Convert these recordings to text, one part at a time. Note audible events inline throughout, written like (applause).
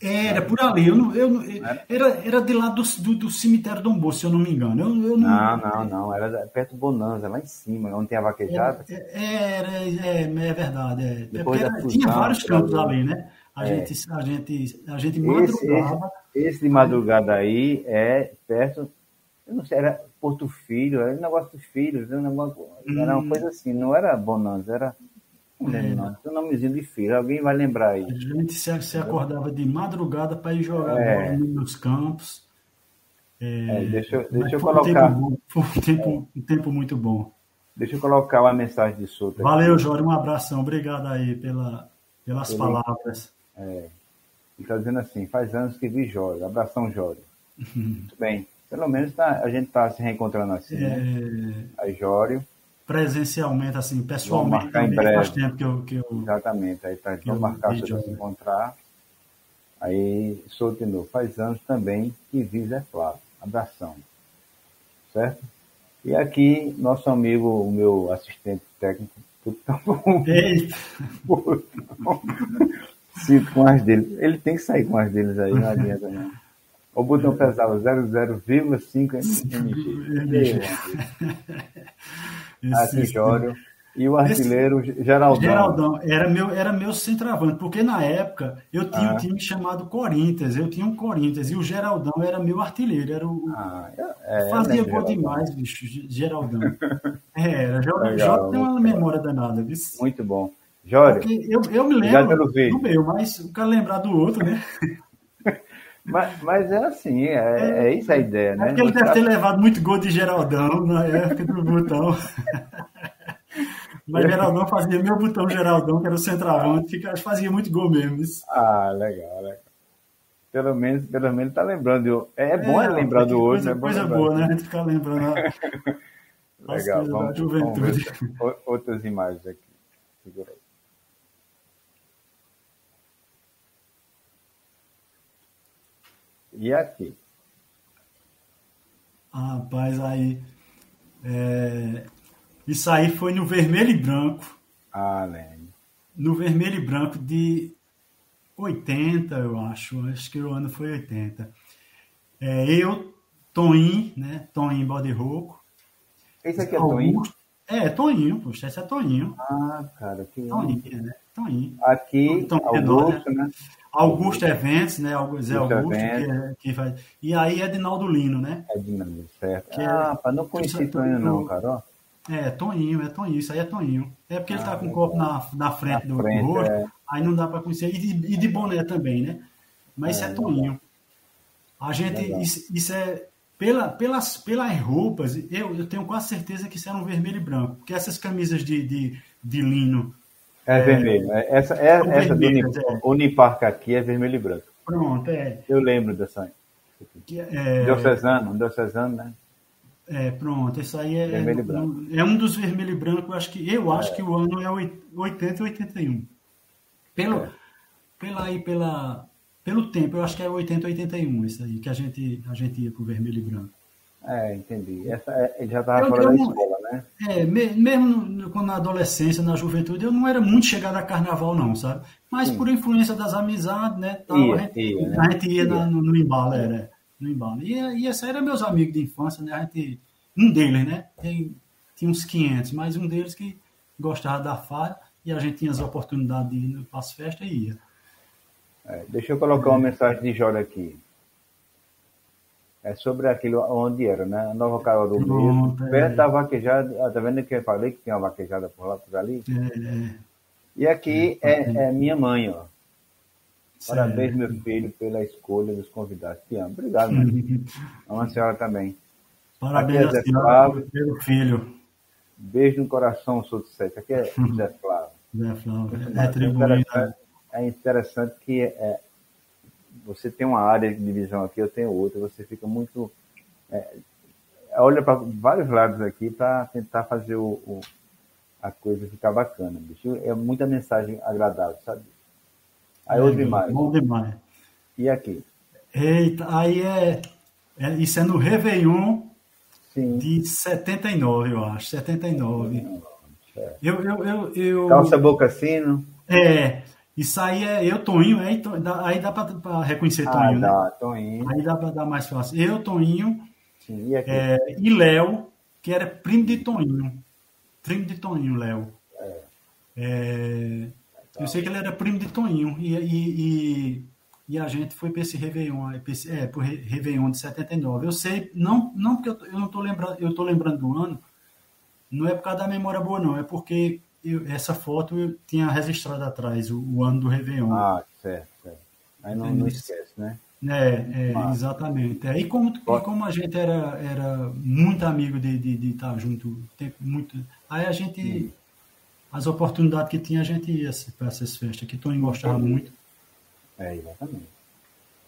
Era, por ali. Eu não, eu não, era, era de lá do, do, do cemitério Dom Bosco, se eu não me engano. Eu, eu não, não, não, não, Era perto do Bonanza, lá em cima, onde tem a vaquejada. Era, é, é, verdade. É. Depois era, fusão, tinha vários campos ali, né? A, é. gente, a, gente, a gente madrugava. Esse, esse, de madrugada aí é perto, eu não sei, era Porto Filho, era um negócio dos filhos, era, um negócio, era uma hum. coisa assim, não era Bonanza, era lembro, não. Um nomezinho de filho. Alguém vai lembrar aí. A gente se, se acordava de madrugada para ir jogar é. bola nos campos. É, é, deixa eu, deixa eu colocar. Um tempo, foi um tempo, um tempo muito bom. Deixa eu colocar uma mensagem de solta. Valeu, Jório. Um abração. Obrigado aí pela, pelas Ele, palavras. É, ele está dizendo assim: faz anos que vi Jório. Abração, Jório. (laughs) muito bem. Pelo menos tá, a gente está se reencontrando assim. Né? É... Né? Aí, Jório presencialmente, assim, pessoalmente. Vamos marcar em breve. Faz tempo que eu, que eu, Exatamente, aí tá, vamos marcar para se encontrar. Aí, solto de novo. Faz anos também que vi Zé Flávio. Abração. Certo? E aqui, nosso amigo, o meu assistente técnico, putão. Eita! (laughs) Sinto com as deles. Ele tem que sair com as deles aí, não adianta não. O botão pesava 00,5 mg. (laughs) Aqui, Jório. E o artilheiro Esse, Geraldão. Geraldão era meu, era meu centroavante, porque na época eu tinha ah. um time chamado Corinthians, eu tinha um Corinthians, e o Geraldão era meu artilheiro, era o. Ah, é, é fazia né, gol demais, bicho, Geraldão. (laughs) É, era, Legal, tem uma memória danada, viu? Muito bom. Jório. Eu, eu me lembro do meu, mas o cara lembrar do outro, né? (laughs) Mas, mas é assim, é, é, é isso a ideia, né? É porque ele deve ter levado muito gol de Geraldão na época do botão. Mas Geraldão fazia meu botão Geraldão, que era o centroavante, que fazia muito gol mesmo. Isso. Ah, legal, legal. Pelo menos, pelo menos tá lembrando. É, é bom é, lembrar do outro. Coisa, é coisa boa, né? A gente ficar lembrando. (laughs) legal, vamos, vamos ver outras imagens aqui. Segura aí. E aqui? Rapaz, aí. É... Isso aí foi no vermelho e branco. Ah, lembro. No vermelho e branco de 80, eu acho. Acho que o ano foi 80. É, eu, Toninho, né? Toninho Bode Rouco. Esse aqui é Toninho? É, Toninho, poxa, esse é Toninho. Ah, cara, que Toninho, né? Toninho. Aqui, Augusto, né? Augusto Eventos, né? Zé Augusto, que, é, que faz. E aí Edinaldo Lino, né? Edinaldo, certo. Que é ah, é, não conheci Toninho não, cara. É, Toninho, é Toninho, isso aí é Toninho. É porque ah, ele tá ah, com o corpo na, na frente na do, frente, do rosto, é. aí não dá para conhecer. E de, e de, boné também, né? Mas isso é, é Toninho. A gente, isso, isso, é, pela, pelas, pelas roupas, eu, eu tenho quase certeza que isso era um vermelho e branco. Porque essas camisas de, de, de lino é, é vermelho. É, essa é, essa vermelho, do é. Unipark aqui é vermelho e branco. Pronto, é. Eu lembro dessa. É, Diocesano, Diocesano, né? É, pronto, isso aí é, vermelho e branco. é um dos vermelho e branco, eu acho que, eu acho é. que o ano é 80 e 81. Pelo, é. pela, aí, pela, pelo tempo, eu acho que é 80 e 81 isso aí, que a gente, a gente ia pro vermelho e branco. É, entendi. Essa, é, ele já estava fora da escola, né? É, mesmo quando na adolescência, na juventude, eu não era muito chegado a carnaval, não, sabe? Mas Sim. por influência das amizades, né? Tal, ia, a gente ia, né? a gente ia, ia. Na, no, no, embalo, era. No embalo. E, e essa era meus amigos de infância, né? A gente, um deles, né? Tem, tinha uns 500, mas um deles que gostava da farra e a gente tinha as oportunidades de ir para as festas e ia. É, deixa eu colocar uma mensagem de Jório aqui é sobre aquilo onde era, né? Nova Caruaru mesmo, é. perto da vaquejada, ah, tá vendo que eu falei que tinha uma vaquejada por lá, por ali? É, é. E aqui é, é, é, minha mãe, ó. Parabéns, meu filho, pela escolha dos convidados. Te amo. Obrigado, mãe. Amo a senhora também. Parabéns, aqui é Zé Flávio. pelo filho. Beijo no coração, sou de sete. Aqui é (laughs) Zé Flávio. Zé Flávio. É, interessante, é interessante que é, você tem uma área de divisão aqui, eu tenho outra, você fica muito. É, olha para vários lados aqui para tentar fazer o, o, a coisa ficar bacana. Bicho. É muita mensagem agradável, sabe? Aí é, outra imagem. Bom demais. E aqui? Eita, aí é, é isso é no Réveillon Sim. de 79, eu acho. 79. É. Eu, eu, eu, eu... Calça boca sino. É, Isso aí é eu, Toninho, aí, aí dá para reconhecer ah, Toninho, dá, né? Toninho. Aí dá para dar mais fácil. Eu, Toninho Sim, e, é, e Léo, que era primo de Toninho. Primo de Toninho, Léo. É. É, eu sei que ele era primo de Toninho. E, e, e, e a gente foi para esse Réveillon, é, para o Réveillon de 79. Eu sei, não, não porque eu, eu não estou lembrando, eu estou lembrando do ano, não é por causa da memória boa, não, é porque eu, essa foto eu tinha registrado atrás, o, o, ano do Réveillon. Ah, certo, certo. Aí não, não esquece, né? É, é exatamente. É, e como, e como a gente era, era muito amigo de, de, de estar junto, tempo muito, aí a gente, as oportunidades que tinha, a gente ia para essas festas, que Toninho gostava muito. É, exatamente.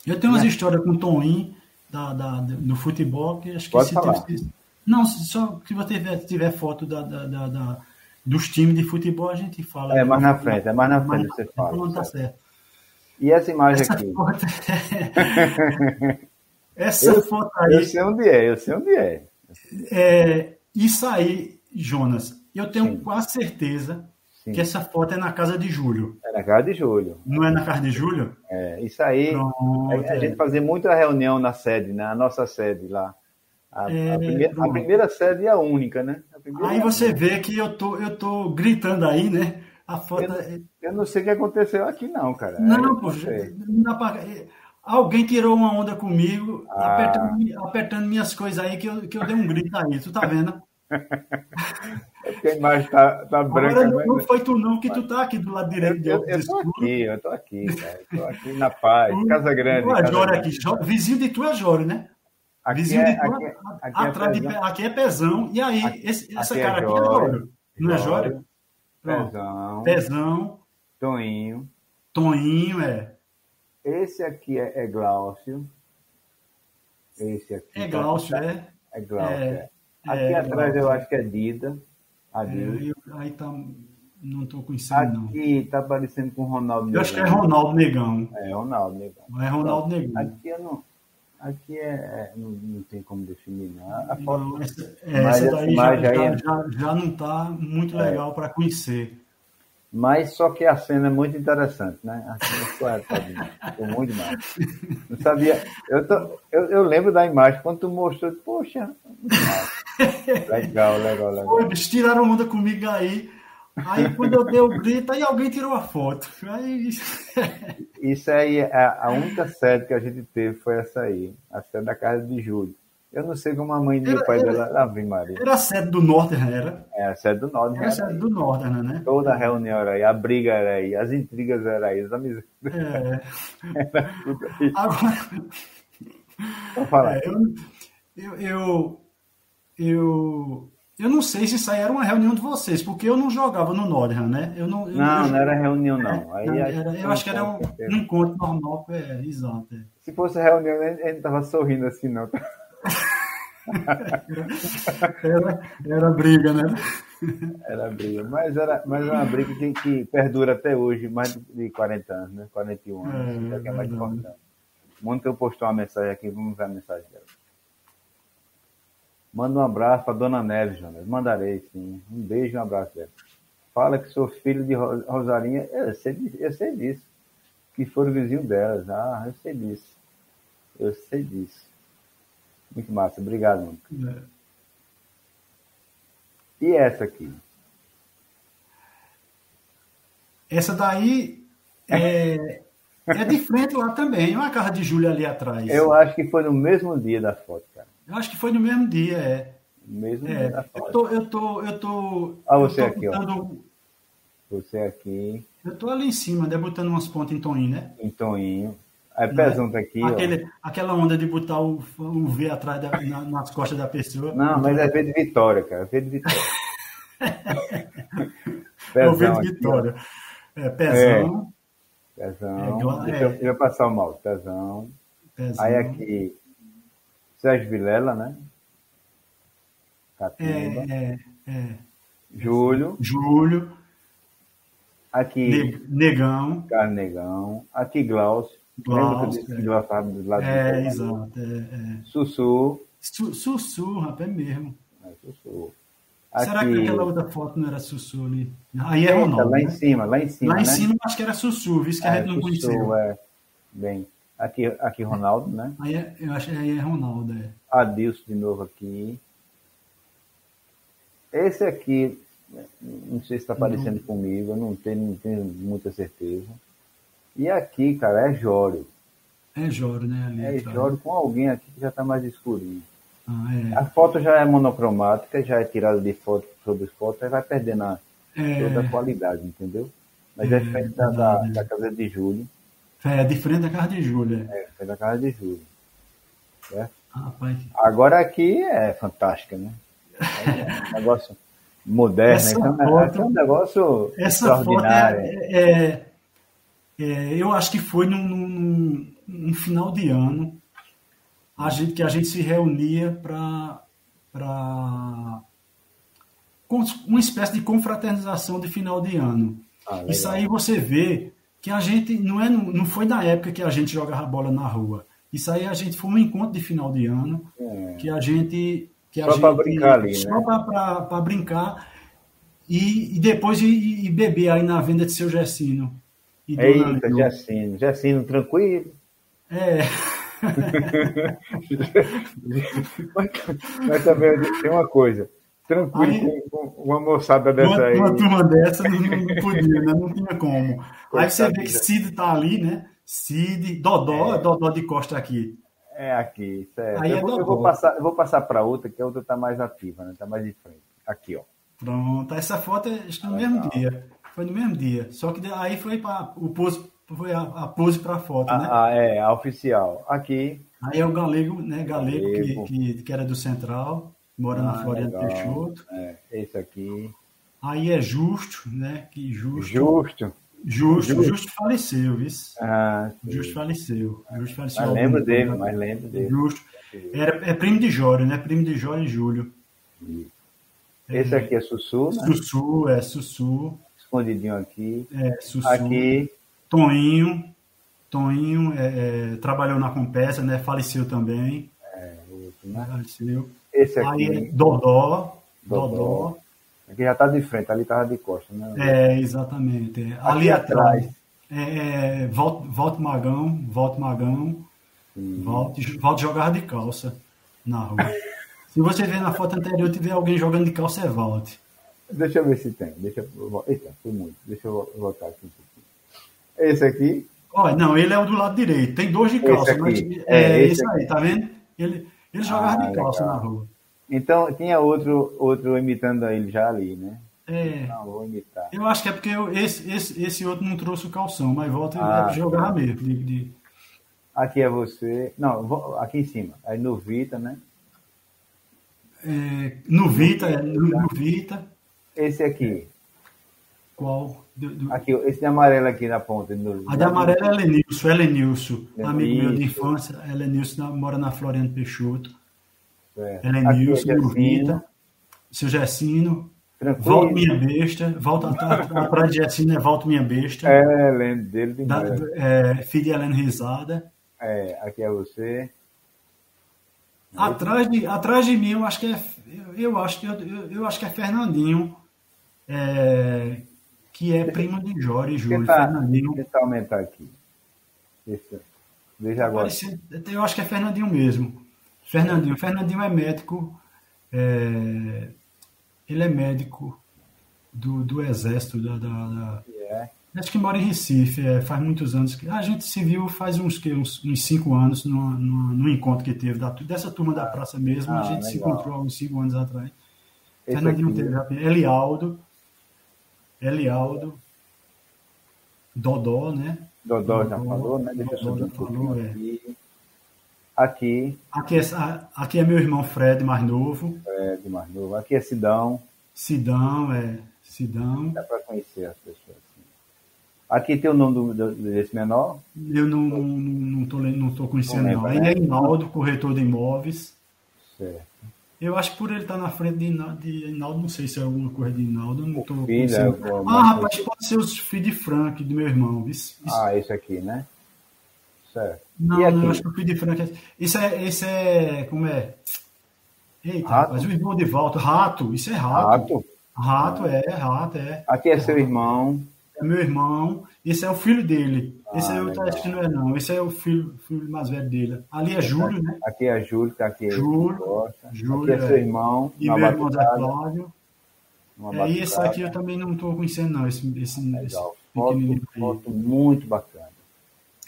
Eu tenho umas histórias com o Toninho da, da, do futebol, que acho que Pode se falar. Teve, não, só que você tiver, tiver foto da, da, da, da, dos times de futebol, a gente fala. É, mais na frente, é mais na frente você fala. Não tá certo. E essa imagem essa aqui? Foto... (laughs) essa eu, foto aí. Eu sei onde é, eu sei onde é. é isso aí, Jonas, eu tenho Sim. quase certeza Sim. que essa foto é na casa de Júlio. É na casa de Júlio. Não é na casa de Júlio? É, isso aí. Pronto, a, a é. gente fazia muita reunião na sede, na nossa sede lá. A, é, a, primeira, a, primeira, sede é a única, né? Aí você vê que eu tô, eu tô gritando aí, né? A foto. Eu, é- eu não sei o que aconteceu aqui, não, cara. Não, é, poxa. Alguém tirou uma onda comigo, ah. apertando, apertando, minhas coisas aí, que eu, que eu dei um grito aí, tu tá vendo? (laughs) É porque a imagem tá, tá branca. Agora, não, foi tu não, que tu tá aqui do lado direito. Eu, eu, eu tô aqui, eu tô aqui, cara. Eu tô aqui na paz, (laughs) Casa Grande. Tu é Jório aqui, vizinho de tu é Jório, né? Aqui Vizinho é, de aqui, aqui, atrás é de, aqui é pezão. E aí, aqui, esse, essa cara aqui é Jório. Não é Jório? Pezão. Pezão. Toinho. Toinho, é. Esse aqui é, é Glaucio. Esse aqui. É Glaucio, tá, é? É Glaucio, é. é. Aqui é, atrás Glaucio. eu acho que é Dida. A Dida. É, aí tá. Não estou conhecendo, não. Aqui tá parecendo com Ronaldo Negão. Eu acho que é Ronaldo Negão. É, Ronaldo Negão. É Ronaldo Negão. Aqui eu não. Aqui é, é, não, não, tem como definir, não. A foto, não, essa, essa daí já, já, é... já, já, não está muito é. legal para conhecer. Mas só que a cena é muito interessante, né? A cena ficou muito demais. Não sabia. Eu, tô, eu, eu, lembro da imagem, quando tu mostrou, poxa, (laughs) legal, legal, legal. Pô, eles tiraram onda comigo aí. Aí quando eu dei o grito, aí alguém tirou a foto. Aí... Isso aí, a, a única sede que a gente teve foi essa aí, a sede da casa de Júlio. Eu não sei como a mãe do pai era, dela. Ave Maria. Era a sede do Northern, era? É, a sede do Northern. Era a sede do Northern, né? Toda a reunião era aí, a briga era aí, as intrigas eram aí, as amizades. É. (laughs) era tudo aí. Agora. Vou falar. É, eu, eu, eu, eu eu não sei se isso aí era uma reunião de vocês, porque eu não jogava no Northern, né? Eu não, eu não, não, era reunião, não. Aí, era, eu acho que era um, um encontro normal, é, exato. É. Se fosse reunião, a gente não tava sorrindo assim, não. (laughs) era, era briga, né? Era briga, mas era, mas era uma briga que, que perdura até hoje, mais de 40 anos, né? 41 anos, é, que é mais importante. Muito eu postou uma mensagem aqui, vamos ver a mensagem dela. Manda um abraço para Dona Neves, Jonas. Mandarei, sim. Um beijo e um abraço dela. Fala que sou filho de Rosarinha. Eu sei, eu sei disso. Que foram vizinho delas. Ah, eu sei disso. Eu sei disso. Muito massa. Obrigado, mano. É. E essa aqui? Essa daí é, é de frente lá também. Uma casa de Júlia ali atrás. Eu acho que foi no mesmo dia da foto, cara. Eu acho que foi no mesmo dia, é. Mesmo é. dia. Eu tô, eu tô, eu tô. Ah, você tô aqui, botando... ó. Você aqui. Eu tô ali em cima, né? Botando umas pontas em toninho, né? Em toninho. Aí né? aqui, Aquele, Aquela onda de botar o, o V atrás da, na, nas costas da pessoa. Não, mas é V de Vitória, cara. V de Vitória. (laughs) é o V de Vitória. é, pezão. É. Pezão. É, Deixa eu, eu passar o mal. Pezão. pezão. Aí aqui, Sérgio Vilela, né? Catuba. É, é, é. Júlio. Júlio. Aqui. Negão. Carlos Negão. Aqui Glaucio. Glaucio. Que eu disse é. do lado É, exato. É, é. Sussu. Su, sussu, rapaz, é mesmo. É, sussu. Aqui... Será que aquela outra foto não era Sussu ali? Aí é Ronaldo. Lá né? em cima, lá em cima. Lá em né? cima acho que era Sussu, visto que é, a gente não Sussu, conheceu. É. Bem, aqui, aqui Ronaldo, né? Aí é, eu acho que aí é Ronaldo, é. Adilson de novo aqui. Esse aqui, não sei se está parecendo não. comigo, eu não tenho, não tenho muita certeza. E aqui, cara, é Jório. É Jório, né? Ali é Jório com alguém aqui que já está mais escurinho. Ah, é. A foto já é monocromática, já é tirada de foto sobre foto, aí vai perdendo a, é. toda a qualidade, entendeu? Mas é, é diferente da, da, da, casa de Júlio. É, diferente da casa de Júlio. É, é da casa de Júlio. Certo? Rapaz. Agora aqui é fantástica, né? É um negócio moderno, essa então foto, é um negócio essa extraordinário. Foto é, é, é, eu acho que foi num, num, num final de ano a gente, que a gente se reunia para uma espécie de confraternização de final de ano. Ah, Isso aí você vê que a gente não é não foi na época que a gente jogava bola na rua. Isso aí a gente foi um encontro de final de ano é. que a gente que só para brincar ali, só né? para brincar e, e depois e, e, beber aí na venda de seu Gessino. Eita, Gessino, Gessino tranquilo. É. mas, (laughs) mas, também tem uma coisa. Tranquilo aí, com, uma moçada dessa uma, aí. Uma turma dessa não, não podia, né? não tinha como. (laughs) Aí você vê que Cid tá ali, né? Cid, Dodó, é. Dodó de Costa aqui. É aqui, certo. Aí eu, é vou, eu vou passar, eu vou passar para outra, que a outra está mais ativa, né? Está mais de frente. Aqui, ó. Pronto, essa foto é no mesmo dia. Foi no mesmo dia. Só que aí foi para o pose foi a, a pose para a foto, né? Ah, é, a oficial. Aqui. Aí é o galego, né? Galego, galego. Que, que, que, era do Central, mora ah, na Floriano Peixoto. É, esse aqui. Aí é Justo, né? Que Justo. Justo. Justo, Justo, Justo faleceu, viu? Ah, Justo faleceu. Justo faleceu. Mas lembro dele, mas lembro dele. Justo. Era, é primo de Jório, né? Primo de Jório e Júlio. Esse aqui é Sussu, né? Sussu, é Sussu. Escondidinho aqui. É, Sussu. Aqui. Toninho. Toninho é, é, trabalhou na Compesa, né? Faleceu também. É, outro, né? Faleceu. Esse aqui. Aí, Dodó. Dodó. Dodó. Aqui já está de frente, ali estava de costas, né? É, exatamente. Aqui ali atrás. É, é, Volta Magão, Volta Magão, Volte, volte jogar de calça na rua. Se você ver na foto anterior tiver alguém jogando de calça, é Volte. Deixa eu ver se tem. Deixa eu... Eita, foi muito. Deixa eu voltar aqui um pouquinho. Esse aqui. Olha, não, ele é o do lado direito. Tem dois de calça. Mas, é, é esse, esse aí, tá vendo? Ele, ele jogava ah, de calça legal. na rua. Então, tinha outro, outro imitando ele já ali, né? É. Não, vou imitar. Eu acho que é porque eu, esse, esse, esse outro não trouxe o calção, mas volta ah, é jogar mesmo. De, de... Aqui é você. Não, aqui em cima. Aí no Vita, né? É, no Vita, é, no, no, Vita. Esse aqui. Qual? Do, do... Aqui, esse de amarelo aqui na ponta. No... A de amarelo é Lenilson, é Lenilson. Amigo meu de infância, é Lenilson, mora na Floriano Peixoto. É. Helenilson, Vita, seu Gessino, Volta Minha Besta, volta atrás de Gessino é Volta Minha Besta. É, lembro dele demais. Da, é, filho de Helena Risada. É, aqui é você. Atrás de, atrás de mim, eu acho que é, eu acho, eu, eu, eu acho que é Fernandinho, é, que é primo de Jorge Júlio. Tá, Fernandinho. Deixa eu aumentar aqui. Deixa, veja agora. Eu acho que é Fernandinho mesmo. Fernandinho. Fernandinho é médico. É, ele é médico do, do Exército da. da, da yeah. Acho que mora em Recife, é, faz muitos anos que. A gente se viu faz uns, que, uns, uns cinco anos no, no, no, encontro que teve da, dessa turma da praça mesmo. Ah, a gente legal. se encontrou há uns cinco anos atrás. Esse Fernandinho teve Elialdo. Elialdo. Dodó, né? Dodó, Dodó já falou, né? Deixa Dodó já falou, é. Aqui. Aqui é, aqui é meu irmão Fred, mais novo. Fred, mais novo. Aqui é Sidão. Sidão, é. Sidão. Dá para conhecer as pessoas. Aqui tem o nome do, do, desse menor? Eu não estou não, tô, não tô conhecendo, não. Aí é Inaldo, corretor de imóveis. Certo. Eu acho que por ele estar tá na frente de, de Inaldo, não sei se é alguma coisa de Inaldo, não estou. É, ah, rapaz, pode ser os filhos de Frank, do meu irmão. Isso, isso. Ah, esse aqui, né? Certo. Não, não, acho que o Feed Frank é... Isso é, isso é... Como é? Eita, rato. mas o irmão de volta, rato, isso é rato. Rato? Rato, é, rato, é. Aqui é seu irmão. É meu irmão, esse é o filho dele. Ah, esse é o acho que não é não, esse é o filho, filho mais velho dele. Ali é Júlio, né? Aqui é Júlio, tá aqui. Júlio, Júlio aqui é seu é. irmão. E meu irmão Zé Cláudio. É, e esse aqui eu também não estou conhecendo, não. Esse, esse, Legal. esse foto, foto muito bacana.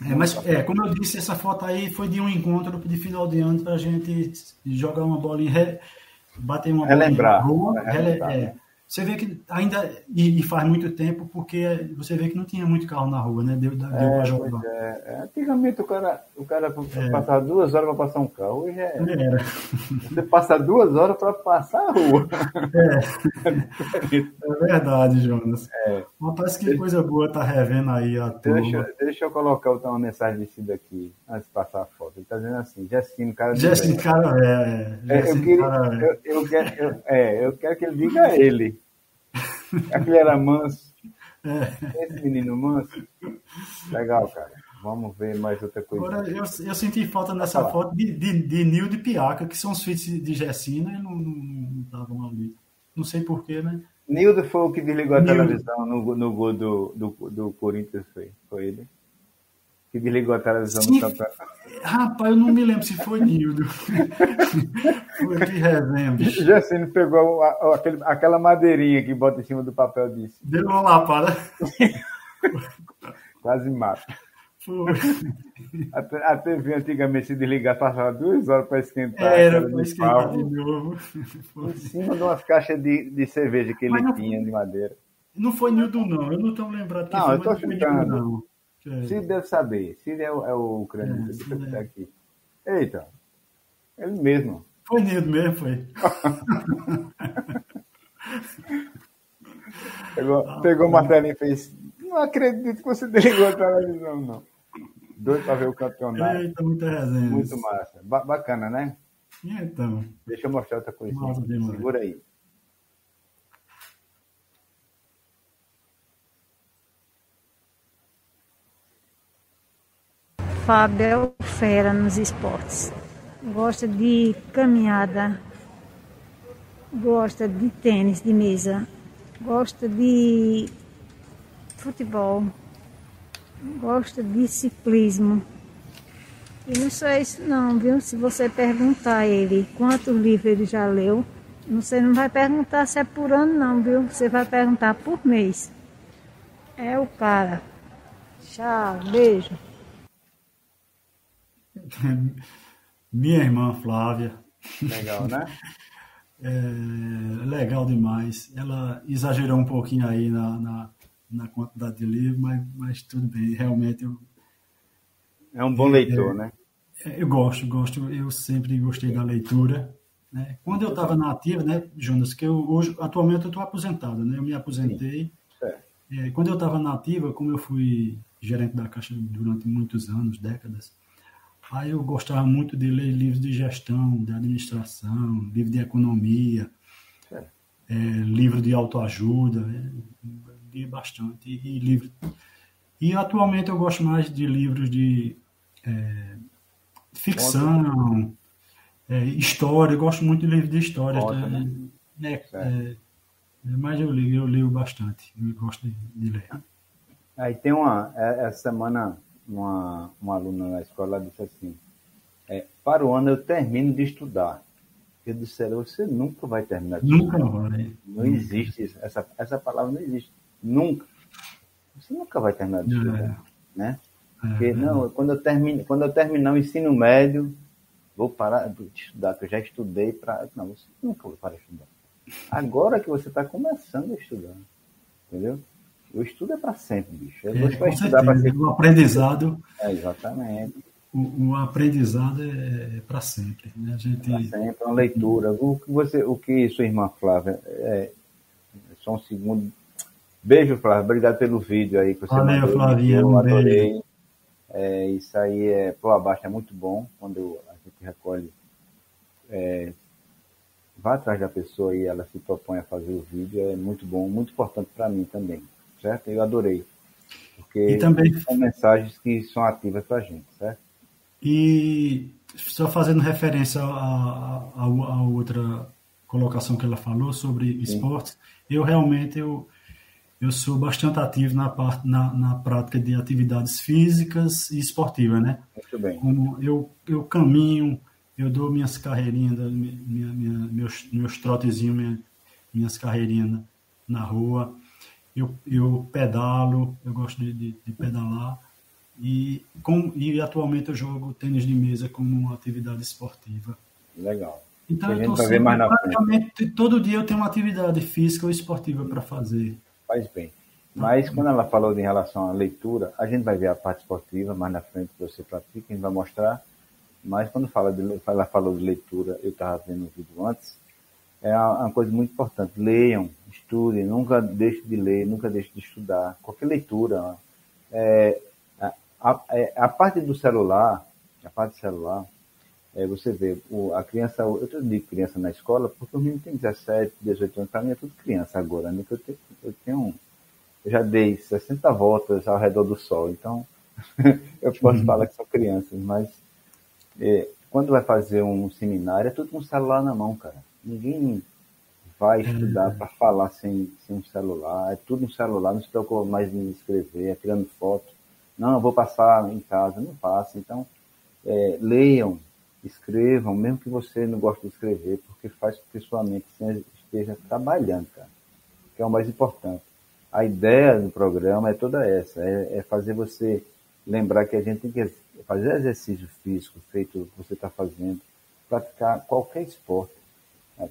É, mas, é, como eu disse, essa foto aí foi de um encontro de final de ano para a gente jogar uma bolinha, re, bater uma relembrar, bolinha rua, relembrar. É, você vê que ainda, e, e, faz muito tempo, porque você vê que não tinha muito carro na rua, né? Deu, deu é, jogar. É. é. Antigamente o cara, o cara é. passava duas horas para passar um carro, hoje é. Era. Você passa duas horas para passar a rua. É. (laughs) é verdade, Jonas. É. Mas parece que coisa boa tá revendo aí a turma. Deixa, deixa eu colocar uma mensagem desse daqui antes de passar a foto. Ele tá dizendo assim, Jessino, cara. Jessino, cara, é. é eu, queria, cara, eu, eu, quero, eu, é, eu quero que ele diga a ele. (laughs) Aquele era manso. É. Esse menino manso. Legal, cara. Vamos ver mais outra coisa. Agora, eu, eu senti falta nessa foto de, de, de Nil e Piaca, que são filhos de Gessina, e não estavam ali. Não sei porquê, né? Nildo foi o que desligou a Nildo. televisão no, no gol do, do, do Corinthians, foi, foi ele? Que desligou a televisão Sim. no campeonato. Rapaz, eu não me lembro se foi Nildo. (laughs) foi que resenha, bicho. (laughs) Jacine pegou a, aquele, aquela madeirinha que bota em cima do papel disso. Deu uma lapada. (laughs) Quase mata. Foi. A, a TV antigamente se desligar passava duas horas para esquentar. Era para esquentar de novo. Foi. Em cima de umas caixas de, de cerveja que ele não, tinha de madeira. Não foi Nildo, não. Eu não estou lembrado que não, foi, eu estou chutando. É. Cid deve saber. Cid é o, é o cronista. É, Deixa eu aqui. Eita, ele mesmo. Foi Nildo mesmo, foi. (laughs) pegou, ah, pegou uma tela e fez. Não acredito que você desligou a televisão, não. Doido para ver o campeonato. Eita, muita resenha. Muito massa. Ba bacana, né? Então. Deixa eu mostrar outra coisa. Segura aí. Fábio é fera nos esportes. Gosta de caminhada, gosta de tênis de mesa, gosta de futebol, gosta de ciclismo. E não só isso não, viu? Se você perguntar a ele quantos livros ele já leu, você não vai perguntar se é por ano não, viu? Você vai perguntar por mês. É o cara. Tchau, beijo. Minha irmã Flávia. Legal, né? (laughs) é, legal demais. Ela exagerou um pouquinho aí na, na, na quantidade de livros, mas, mas tudo bem. Realmente eu. É um bom leitor, é, né? É, eu gosto, gosto. Eu sempre gostei da leitura. Né? Quando eu estava na ativa, né, Jonas, que eu hoje, atualmente eu estou aposentado, né? Eu me aposentei. É, quando eu estava na ativa, como eu fui gerente da Caixa durante muitos anos, décadas, Aí eu gostava muito de ler livros de gestão, de administração, livro de economia, é. É, livro de autoajuda, é, li bastante. E, e, livro... e atualmente eu gosto mais de livros de é, ficção, é, história, eu gosto muito de livros de história. Tá? né? É, mas eu leio, eu leio bastante, eu gosto de, de ler. Aí tem uma, essa semana uma, uma aluna na escola disse assim, é, para o ano eu termino de estudar. Eu disse, você nunca vai terminar de nunca estudar. Nunca vai. Não existe isso. Essa, essa palavra não existe. Nunca. Você nunca vai terminar de é. estudar. Né? É, Porque, não, quando eu, termine, quando eu terminar o ensino médio, vou parar de estudar, que eu já estudei para. Não, você nunca vai parar de estudar. Agora que você está começando a estudar. Entendeu? O estudo é para sempre, bicho. É, é, com estudar para sempre. O aprendizado. É, exatamente. O, o aprendizado é, é para sempre. Né? A gente... Para sempre, uma leitura. O que, você, o que sua irmã Flávia. É, só um segundo. Beijo, Flávia. Obrigado pelo vídeo aí. Que você Valeu, mandou, Flavinha. Eu adorei. É, isso aí é pro abaixo é muito bom quando a gente recolhe é, vá atrás da pessoa e ela se propõe a fazer o vídeo é muito bom muito importante para mim também certo? Eu adorei. Porque e também, são mensagens que são ativas para a gente, certo? E só fazendo referência a, outra colocação que ela falou sobre esportes, eu realmente eu, eu sou bastante ativo na, parte, na, na prática de atividades físicas e esportivas, né? Muito bem. Como eu, eu caminho, eu dou minhas carreirinhas, minha, minha, meus, meus trotezinhos, minha, minhas carreirinhas na, na rua, eu, eu pedalo, eu gosto de, de, de pedalar, e, com, e atualmente eu jogo tênis de mesa como uma atividade esportiva. Legal. Então, vai ver mais na praticamente todo dia eu tenho uma atividade física ou esportiva para fazer faz bem. Mas quando ela falou em relação à leitura, a gente vai ver a parte esportiva mais na frente que você pratica, a gente vai mostrar. Mas quando fala de, ela falou de leitura, eu estava vendo o vídeo antes, é uma coisa muito importante. Leiam, estudem, nunca deixe de ler, nunca deixe de estudar. Qualquer leitura. É, a, a, é, a, parte do celular, a parte do celular, é, você vê, o, a criança, eu digo criança na escola, porque o menino tem 17, 18 anos, para mim é tudo criança agora, né? Eu tenho, eu tenho, eu já dei 60 voltas ao redor do sol, então (laughs) eu posso uhum. falar que são crianças, mas é, quando vai fazer um seminário, é tudo com o celular na mão, cara. Ninguém vai estudar para falar sem, sem um celular, é tudo no celular, não se preocupa mais em escrever, é tirando foto. Não, vou passar em casa, não passa. Então, é, leiam, escrevam, mesmo que você não goste de escrever, porque faz com que sua mente esteja trabalhando, cara, que é o mais importante. A ideia do programa é toda essa, é, é fazer você lembrar que a gente tem que fazer exercício físico feito que você está fazendo, praticar qualquer esporte?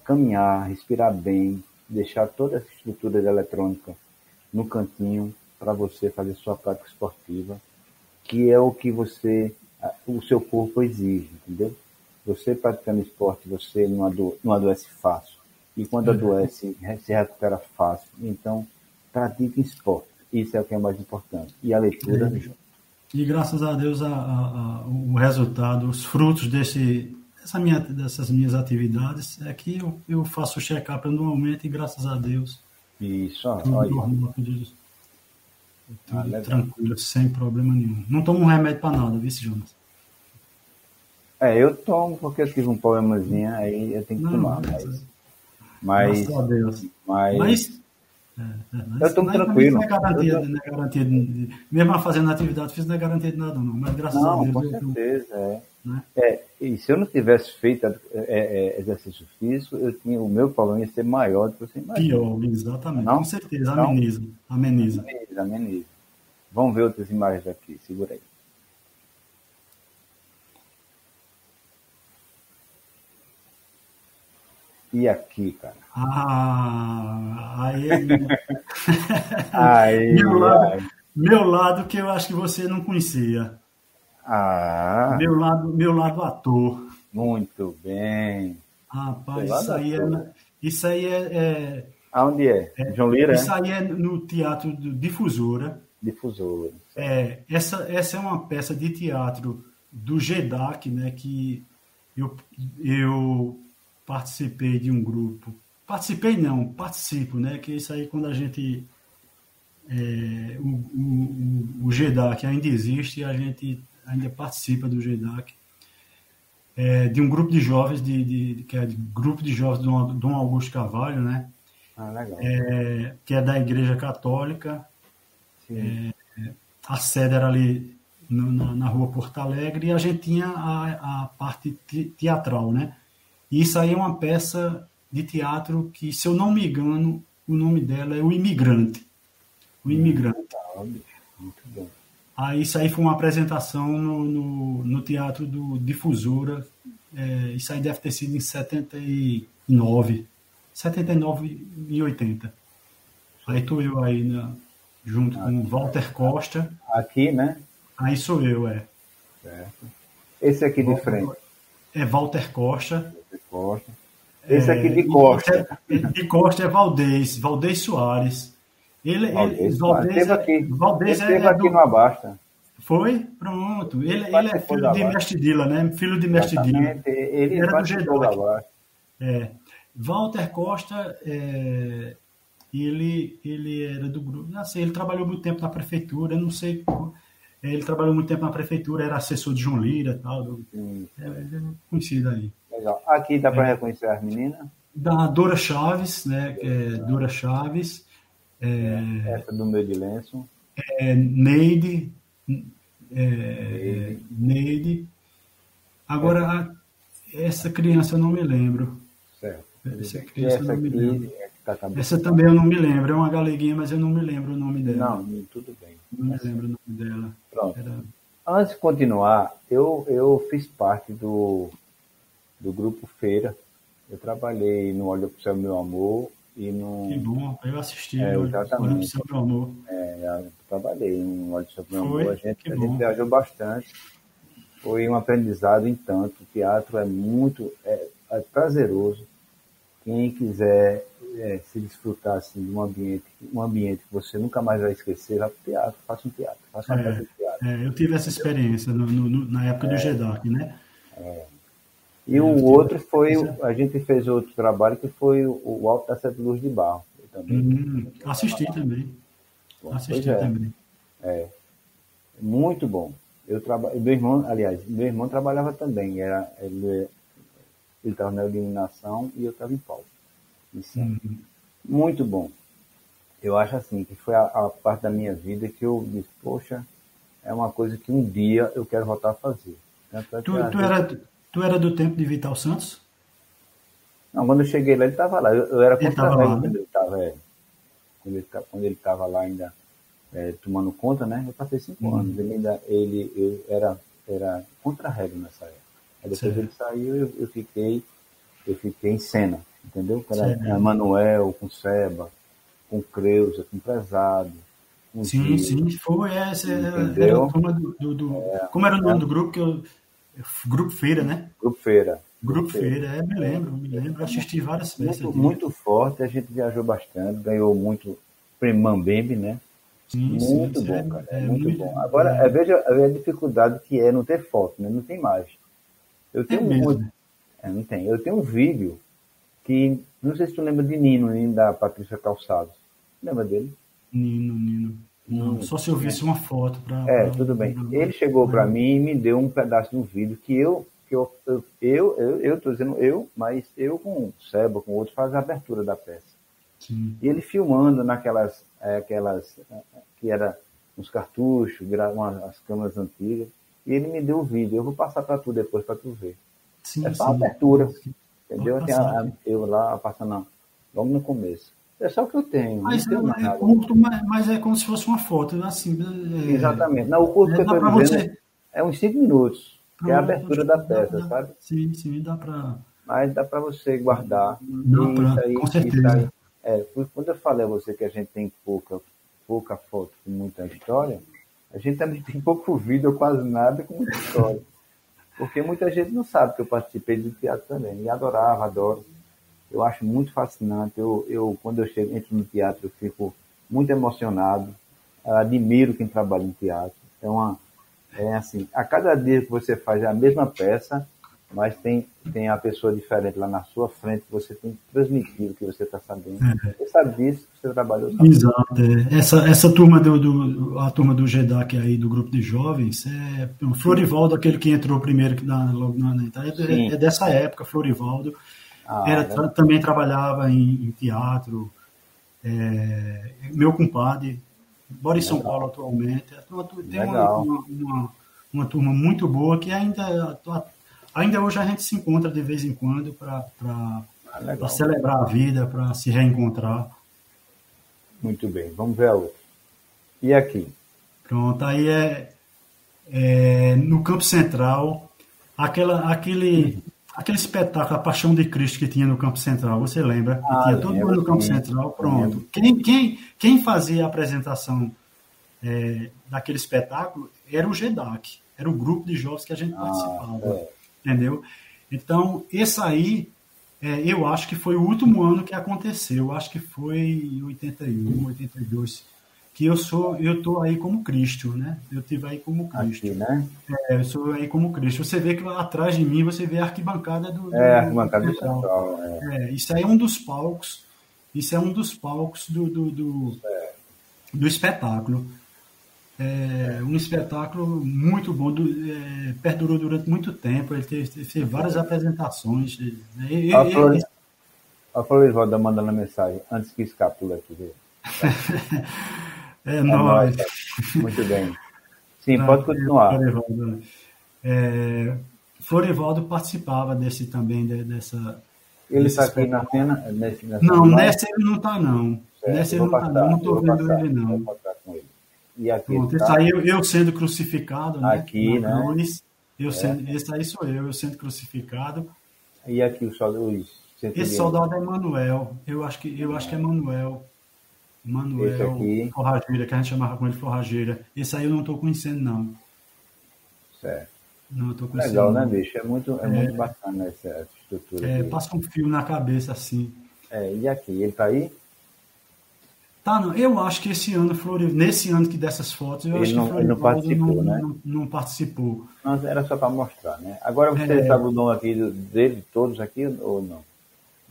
Caminhar, respirar bem, deixar toda essa estrutura eletrônica no cantinho para você fazer sua prática esportiva, que é o que você o seu corpo exige, entendeu? Você praticando esporte, você não, ado não adoece fácil. E quando uhum. adoece, se recupera fácil. Então, pratique esporte. Isso é o que é mais importante. E a leitura é. E graças a Deus, a, a, a, o resultado, os frutos desse, dessa minha, dessas minhas atividades é que eu, eu faço o check-up anualmente e graças a Deus. Isso, olha. Tudo ah, tranquilo, sem problema nenhum. Não tomo um remédio para nada, viu, Jonas? É, eu tomo porque eu tive um problemazinho, aí eu tenho que não, tomar. Mas, mas, Graças a Deus. mas, mas é, é, mas eu tomo tranquilo. Não é garantia, não é garantia de, mesmo fazendo atividade física, não é garantia de nada, não. Mas graças não, a Deus. Com certeza, eu, é. Né? é. E se eu não tivesse feito é, é, exercício físico, eu tinha, o meu problema ia ser maior do que você imagina. Pior, exatamente. Não? Com certeza, ameniza. Ameniza. Ameniza, ameniza. Vamos ver outras imagens aqui, segura aí. E aqui, cara? Ah, aí. (laughs) aí meu, lado, meu lado que eu acho que você não conhecia. Ah. Meu lado, meu lado ator. Muito bem. Rapaz, isso aí, é, isso aí é, é. Aonde é? é João Lira? Isso aí é no Teatro Difusora. Difusora. É, essa, essa é uma peça de teatro do GEDAC, né? Que eu, eu participei de um grupo. Participei não, participo, né? Que isso aí quando a gente. É, o, o, o GEDAC ainda existe, a gente ainda participa do GEDAC. É, de um grupo de jovens, de, de, que é de grupo de jovens do Dom Augusto Carvalho, né? Ah, legal. É, que é da Igreja Católica. É, a sede era ali no, na, na, rua Porto Alegre e a gente tinha a, a parte teatral, né? E isso aí é uma peça de teatro que, se eu não me engano, o nome dela é O Imigrante. O hum, Imigrante. Muito bom. Aí isso aí foi uma apresentação no, no, no Teatro do Difusora. É, isso aí deve ter sido em 79. 79 e 80. Aí tô eu aí na, junto aqui, com Walter Costa. Aqui, né? Aí sou eu, é. Certo. Esse aqui de frente. É Walter Costa. Costa. Esse aqui de Costa. É, de Costa é Valdez, Valdez Soares. Ele, Valdez, ele, Valdez, é, aqui. Valdez ele é, aqui do... no Abasta. Foi? Pronto. Ele, ele é filho de Mestre Dila, né? Filho de Mestre Dila. Ele era do GEDOC. É. Walter Costa, é, ele, ele era do grupo. Assim, ele trabalhou muito tempo na prefeitura, não sei. ele trabalhou muito tempo na prefeitura, era assessor de João Lira e tal. Do, é, é, conhecido aí. Legal. Aqui dá para é. reconhecer as meninas? Da Dora Chaves, né? É, Dora Chaves. É, Essa do de lenço. É, Neide. É, Neide. Agora, a, essa criança eu não me lembro. Certo. Essa criança essa eu não me lembro. Tá essa também eu não me lembro. É uma galeguinha, mas eu não me lembro o nome dela. Não, tudo bem. Não me lembro o nome dela. Pronto. Era... Antes de continuar, eu, eu fiz parte do, do grupo Feira. Eu trabalhei no Olho para o Meu Amor e no. Que bom, eu assisti. É, exatamente. Meu Amor. É, eu trabalhei no Olho Meu Amor. A gente, a gente viajou bastante. Foi um aprendizado em tanto. O teatro é muito é, é prazeroso. Quem quiser é, se desfrutar assim, de um ambiente, um ambiente que você nunca mais vai esquecer, vá para o teatro, faça um teatro, faça uma é, de teatro. É, eu tive essa experiência no, no, na época do é. GEDAC, né? É. E o outro foi, a gente fez outro trabalho que foi o, Alto da Sete Luz de Barro. Também, hum, assisti também. Bom, assisti é. também. É. Muito bom. Eu traba... Meu irmão, aliás, meu irmão trabalhava também. Era, ele estava na iluminação e eu estava em palco. Uhum. Muito bom. Eu acho assim, que foi a, a, parte da minha vida que eu disse, poxa, é uma coisa que um dia eu quero voltar a fazer. Tu, tu, era, Tu era do tempo de Vital Santos? Não, quando eu cheguei lá, ele estava lá. Eu, eu era contra ele quando, né? ele tava, é, quando, ele, quando ele estava lá ainda é, tomando conta, né? Eu passei cinco uhum. anos. Ele ainda ele, eu era, era contra-regra nessa época. Aí depois certo. ele saiu, eu, eu, fiquei, eu fiquei em cena, entendeu? Com a Manuel, com Seba, com Creuza, com Prezado. Com sim, sim, foi essa. Entendeu? Era a turma do, do, do é, como era o nome é, do grupo que eu Grupo Feira, né? Grupo Feira. Grupo, Feira, é, me lembro, me lembro, assisti várias vezes. Muito, muito, forte, a gente viajou bastante, ganhou muito prêmio Mambembe, né? Sim, muito sim, bom, é, cara, é, muito, muito, bom. Agora, é. veja a dificuldade que é não ter foto, né? Não tem imagem. Eu tenho é muito. É, não tem. Eu tenho um vídeo que, não sei se tu lembra de Nino, Nino da Patrícia Calçados. Lembra dele? Nino, Nino. Não, só se eu visse uma foto para. É, pra, tudo bem. Pra... Ele chegou para mim e me deu um pedaço do vídeo que eu, que eu, eu, eu, eu, eu tô dizendo eu, mas eu com o Seba, com outro, faz a abertura da peça. Sim. E ele filmando naquelas, é, aquelas, que era uns cartuchos, uma, as câmeras antigas, e ele me deu o vídeo. Eu vou passar para tu depois para tu ver. Sim, é só sim. a abertura, entendeu? A, eu lá passando logo no começo. É só o que eu tenho. Mas, é, é curto, mas, mas, é como se fosse uma foto, assim. É, Exatamente. Não, o curto é, que eu estou dizendo você... é uns 5 minutos, Pronto, que é a abertura da peça, dá, sabe? Sim, sim, dá para. Mas dá para você guardar. Dá pra, aí, com certeza. Aí, é, quando eu falei a você que a gente tem pouca, pouca foto com muita história, a gente também tem pouco vídeo, quase nada com muita história. (laughs) Porque muita gente não sabe que eu participei do teatro também. E adorava, adoro eu acho muito fascinante. Eu, eu quando eu chego, entro no teatro, eu fico muito emocionado. Eu admiro quem trabalha em teatro. É uma, é assim, a cada dia que você faz a mesma peça, mas tem, tem a pessoa diferente lá na sua frente, você tem que transmitir o que você está sabendo. É. Você sabe disso, você trabalhou. Sabe? Exato. É. Essa, essa turma do, do, a turma do GEDAC aí, do grupo de jovens, é o Florivaldo, aquele que entrou primeiro que dá, logo na, é, é dessa época, Florivaldo. Ah, Era, também trabalhava em, em teatro. É, meu compadre, mora em São. Paulo atualmente. Tem uma, uma, uma, uma, turma muito boa que ainda, ainda hoje a gente se encontra de vez em quando para ah, celebrar a vida, para se reencontrar. Muito bem, vamos ver a outra. E aqui? Pronto, aí é, é no Campo Central, aquela, aquele aquele espetáculo, a Paixão de Cristo que tinha no Campo Central, você lembra? Ah, tinha todo mundo no Campo. Central, pronto. Quem, quem, quem fazia a apresentação é, daquele espetáculo era o GEDAC, era o grupo de jovens que a gente ah, participava, é. entendeu? Então, esse aí, é, eu acho que foi o último ano que aconteceu, eu acho que foi em 81, 82, que eu sou, eu tô aí como Cristo, né? Eu tive aí como Cristo. Aqui, né? É, eu sou aí como Cristo. Você vê que atrás de mim você vê a arquibancada do. É, a arquibancada do central. É. é. isso aí é um dos palcos. Isso é um dos palcos do, do, do, é. do espetáculo. é, um espetáculo muito bom, do, é, perdurou durante muito tempo, ele teve, teve várias apresentações. Né? E, a Flor, e, a Florivalda mandando mensagem, antes que escapule aqui. (laughs) é nóis. Muito bem. Sim, Não, pode continuar. Florivaldo, é, Florivaldo participava desse também, dessa... Ele está aqui na cena? Nesse, não, nessa ele não está, não. Certo, nessa ele não está, não. Não estou vendo passar, ele, não. Ele. E aqui Pronto, esse aí eu, eu, sendo crucificado, né? Aqui, né? Cruz, eu é. sendo, esse aí sou eu, eu sendo crucificado. E aqui o soldado, Esse soldado é Manuel. Eu acho que, eu acho que é Manuel. Manuel Forrageira, que a gente chamava com ele Forrageira. Esse aí eu não estou conhecendo, não. Certo. Não, estou conhecendo. Legal, né, bicho? É muito, é, é muito bacana essa estrutura. É, passa um fio na cabeça, assim. É, e aqui, ele está aí? Tá, não. Eu acho que esse ano, Floriv... nesse ano que dessas fotos, eu ele acho não, que ele não participou, não, né? Não, não, participou. Não, era só para mostrar, né? Agora você é... sabe o nome aqui dele, todos aqui, ou não?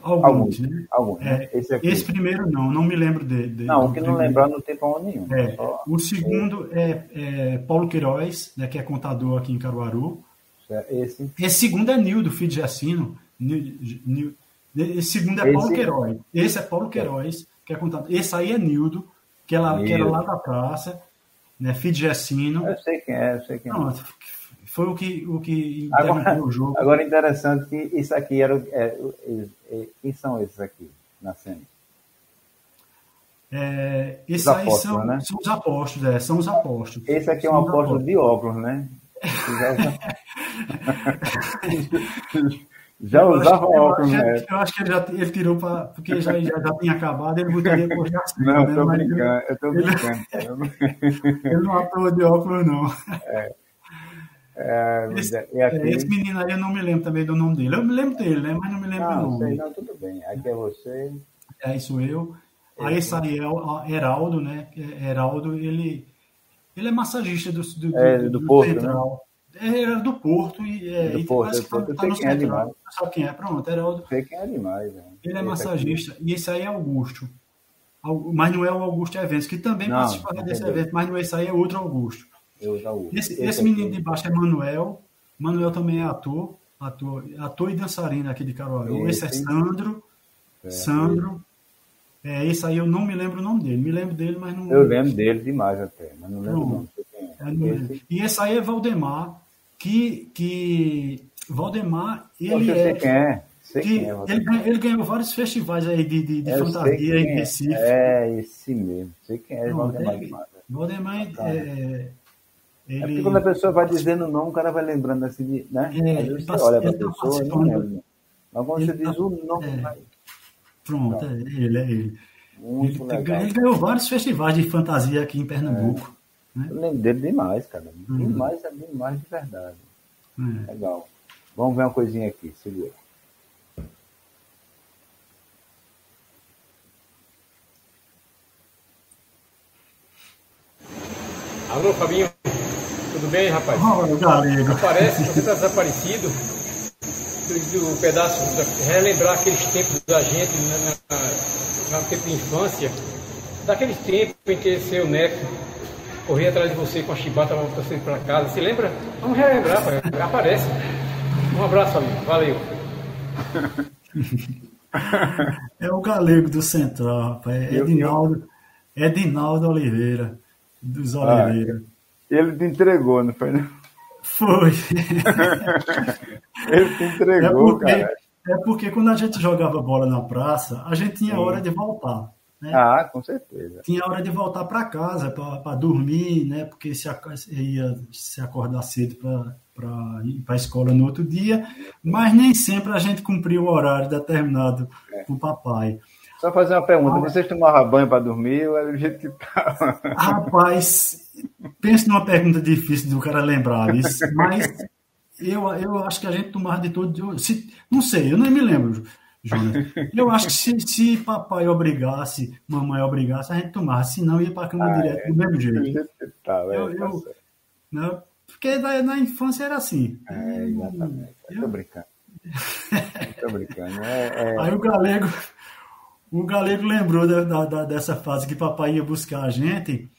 Alguns, alguns né? Alguns, né? é, esse, esse, primeiro não, não me lembro dele. não, o que não lembrar não tem para nenhum. É, só... O segundo é, é, Paulo Queiroz, né, que é contador aqui em Caruaru. Esse. esse segundo é Nildo, filho de Jacino. Esse segundo é esse... Paulo Queiroz. Esse é Paulo Queiroz, que é contador. Esse aí é Nildo que, ela, que era lá da praça, né? Fidgessino. Eu sei quem é, eu sei quem é. Foi o que, o que agora, o jogo. Agora, interessante que isso aqui era. É, é, é, quem são esses aqui na cena? É, esses aí são, né? são os apóstolos, é, são os apóstolos. Esse aqui é um apóstolo de óculos, né? (laughs) Já eu usava acho, óculos, eu né? Eu acho que ele, já, ele tirou para. Porque já, já, já, tinha acabado, ele botaria por já. Não, eu tô né? brincando, eu tô brincando. Ele, (laughs) ele não atua de óculos, não. É. É, esse, aqui... esse, menino aí eu não me lembro também do nome dele. Eu me lembro dele, né? Mas não me lembro não, do nome. Sei, não, tudo bem. Aqui é você. É, isso eu. Aí esse aí é o Heraldo, né? Heraldo, ele, ele é massagista do, do, é, do, do, do Porto, Central. Né? É, era do Porto e, é, do e Porto, eu, tá, tá no quem é demais. Sabe quem é? Pronto, era o... Sei quem é demais. Né? Ele é massagista aqui. e esse aí é Augusto. Mas não é o Augusto Eventos, que também não, participava desse evento, mas não esse aí é outro Augusto. Augusto. Esse, esse, esse menino de baixo é Manuel. Manuel também é ator, ator, ator e dançarino aqui de Caruaru. Esse, esse é Sandro. É, Sandro. É, esse aí eu não me lembro o nome dele. Me lembro dele, mas não. Eu lembro dele demais até, mas não lembro o nome. É, esse... E esse aí é Valdemar, que, que Valdemar, ele é, quem é. Sei que é, ele, ele, ganhou vários festivais aí de, de, de fantasia em é. Recife. É, esse mesmo. Sei quem é, Não, Valdemar. Ele, Valdemar é, é, ele... é porque quando a pessoa vai dizendo o nome, o cara vai lembrando assim, de, né? É, você olha para a pessoa, não lembra. Mas quando você diz o nome, é. vai... Pronto, é ele, é ele. Muito ele, legal. ele ganhou vários festivais de fantasia aqui em Pernambuco. Né? Eu lembro dele demais, cara. Uhum. Demais, é demais de verdade. Uhum. Legal. Vamos ver uma coisinha aqui, segura. Alô, Fabinho. Tudo bem, rapaz? Olha, galego. Parece que você está desaparecido do, do pedaço, da, relembrar aqueles tempos da gente, na, na, na tempo de infância, daqueles tempos em que seu neto corri atrás de você com a chibata para você ir para casa. Se lembra? Vamos relembrar, pai. aparece. Um abraço, amigo. Valeu. É o galego do Central, rapaz. É Edinaldo, Edinaldo Oliveira, dos ah, Oliveira. Ah, ele te entregou, não foi? Não? Foi. (laughs) ele te entregou, é porque, cara. É porque quando a gente jogava bola na praça, a gente tinha Sim. hora de voltar. Né? Ah, com certeza. Tinha hora de voltar para casa, para dormir, né? Porque se ia se acordar cedo para ir para a escola no outro dia, mas nem sempre a gente cumpria o horário determinado é. com o papai. Só fazer uma pergunta: ah, vocês tomavam banho para dormir ou era do jeito que estava? Rapaz, pense numa pergunta difícil do cara lembrar isso, mas eu, eu acho que a gente tomava de todo. Se, não sei, eu nem me lembro. Jonas. Eu acho que se, se papai obrigasse, mamãe obrigasse, a gente tomava, senão ia para a cama ah, direto é. do mesmo jeito. Tá, eu, eu, tá né, porque na, na, infância era assim. É, exatamente. Eu tô brincando. tô brincando. É, é... Aí o galego, o galego lembrou da, da, dessa fase que papai ia buscar a gente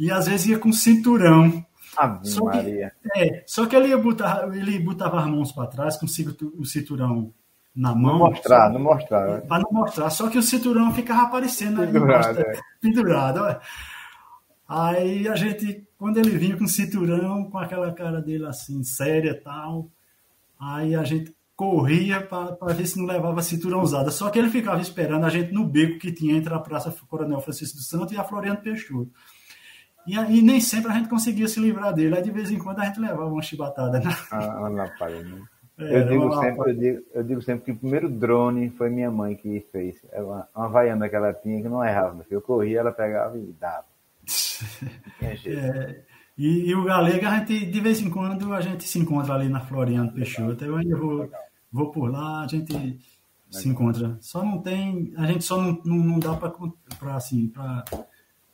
E às vezes ia com cinturão. Ave só Maria. Que, é, só que ele, ia botar, ele botava as mãos para trás com o cinturão na mão. Não mostrar, só, não mostrar. Né? Para não mostrar. Só que o cinturão ficava aparecendo pendurado, é. (laughs) pendurado. Aí a gente, quando ele vinha com o cinturão, com aquela cara dele assim, séria e tal, aí a gente corria para ver se não levava cinturão usada. Só que ele ficava esperando a gente no beco que tinha entre a Praça Coronel Francisco dos Santos e a Floriano Peixoto. E, e nem sempre a gente conseguia se livrar dele. Aí de vez em quando a gente levava uma chibatada. Né? Ah, na palha, né? É, eu, digo sempre, eu, digo, eu digo sempre que o primeiro drone foi minha mãe que fez. É uma, vaiana que ela tinha que não errava. Eu corria, ela pegava e dava. (laughs) é, e, e, o Galega, a gente, de vez em quando, a gente se encontra ali na Floriano Peixoto. Eu ainda vou, vou por lá, a gente se encontra. Só não tem. A gente só não, não, não dá para assim, para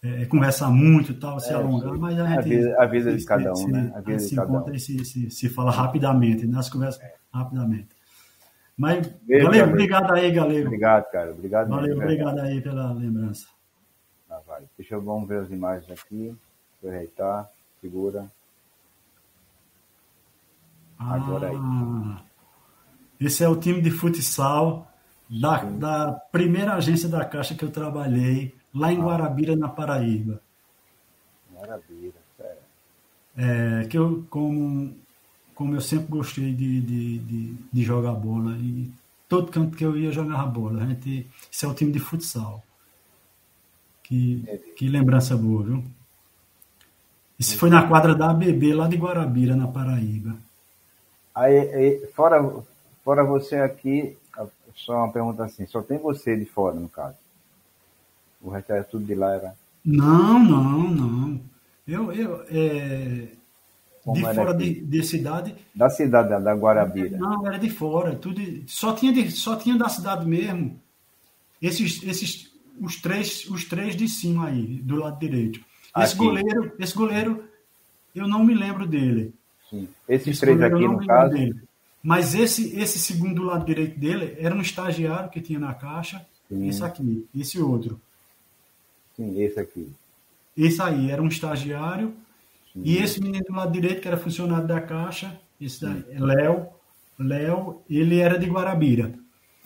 é, conversar muito tal, se é, alongar, mas a gente. A vida, a vida de cada um, se, né? A vida se de encontra um. e se, se, se fala rapidamente, nas né? conversas é. rapidamente. Mas, Beijo, valeu, obrigado aí, galera. Obrigado, cara. Obrigado. Valeu, mesmo, obrigado aí pela lembrança. Ah, vai. Deixa eu vamos ver as imagens aqui. Aproveitar. Segura. Agora aí. Ah, esse é o time de futsal da, da primeira agência da Caixa que eu trabalhei lá em Guarabira, na Paraíba. Guarabira, sério. É, que eu, como, como eu sempre gostei de, de, de, de, jogar bola, e todo canto que eu ia jogava bola. A gente, esse é o time de futsal. Que, que lembrança boa, viu? Isso foi na quadra da ABB, lá de Guarabira, na Paraíba. Aí, aí, fora, fora você aqui, só uma pergunta assim, só tem você de fora, no caso? O resto era tudo de lá, era? Não, não, não. Eu, eu é, de fora de, de, cidade. Da cidade da Guarabira. Não, era de fora. Tudo, só, tinha de, só tinha da cidade mesmo. Esses, esses, os três, os três de cima aí, do lado direito. Esse aqui. goleiro, esse goleiro, eu não me lembro dele. Sim. Esses esse três aqui, no caso. Dele. Mas esse, esse segundo do lado direito dele era um estagiário que tinha na caixa. Sim. Esse aqui, esse outro. Sim, esse aqui. Esse aí era um estagiário. Sim. E esse menino do lado direito, que era funcionário da Caixa, esse daí, Léo, Léo, ele era de Guarabira.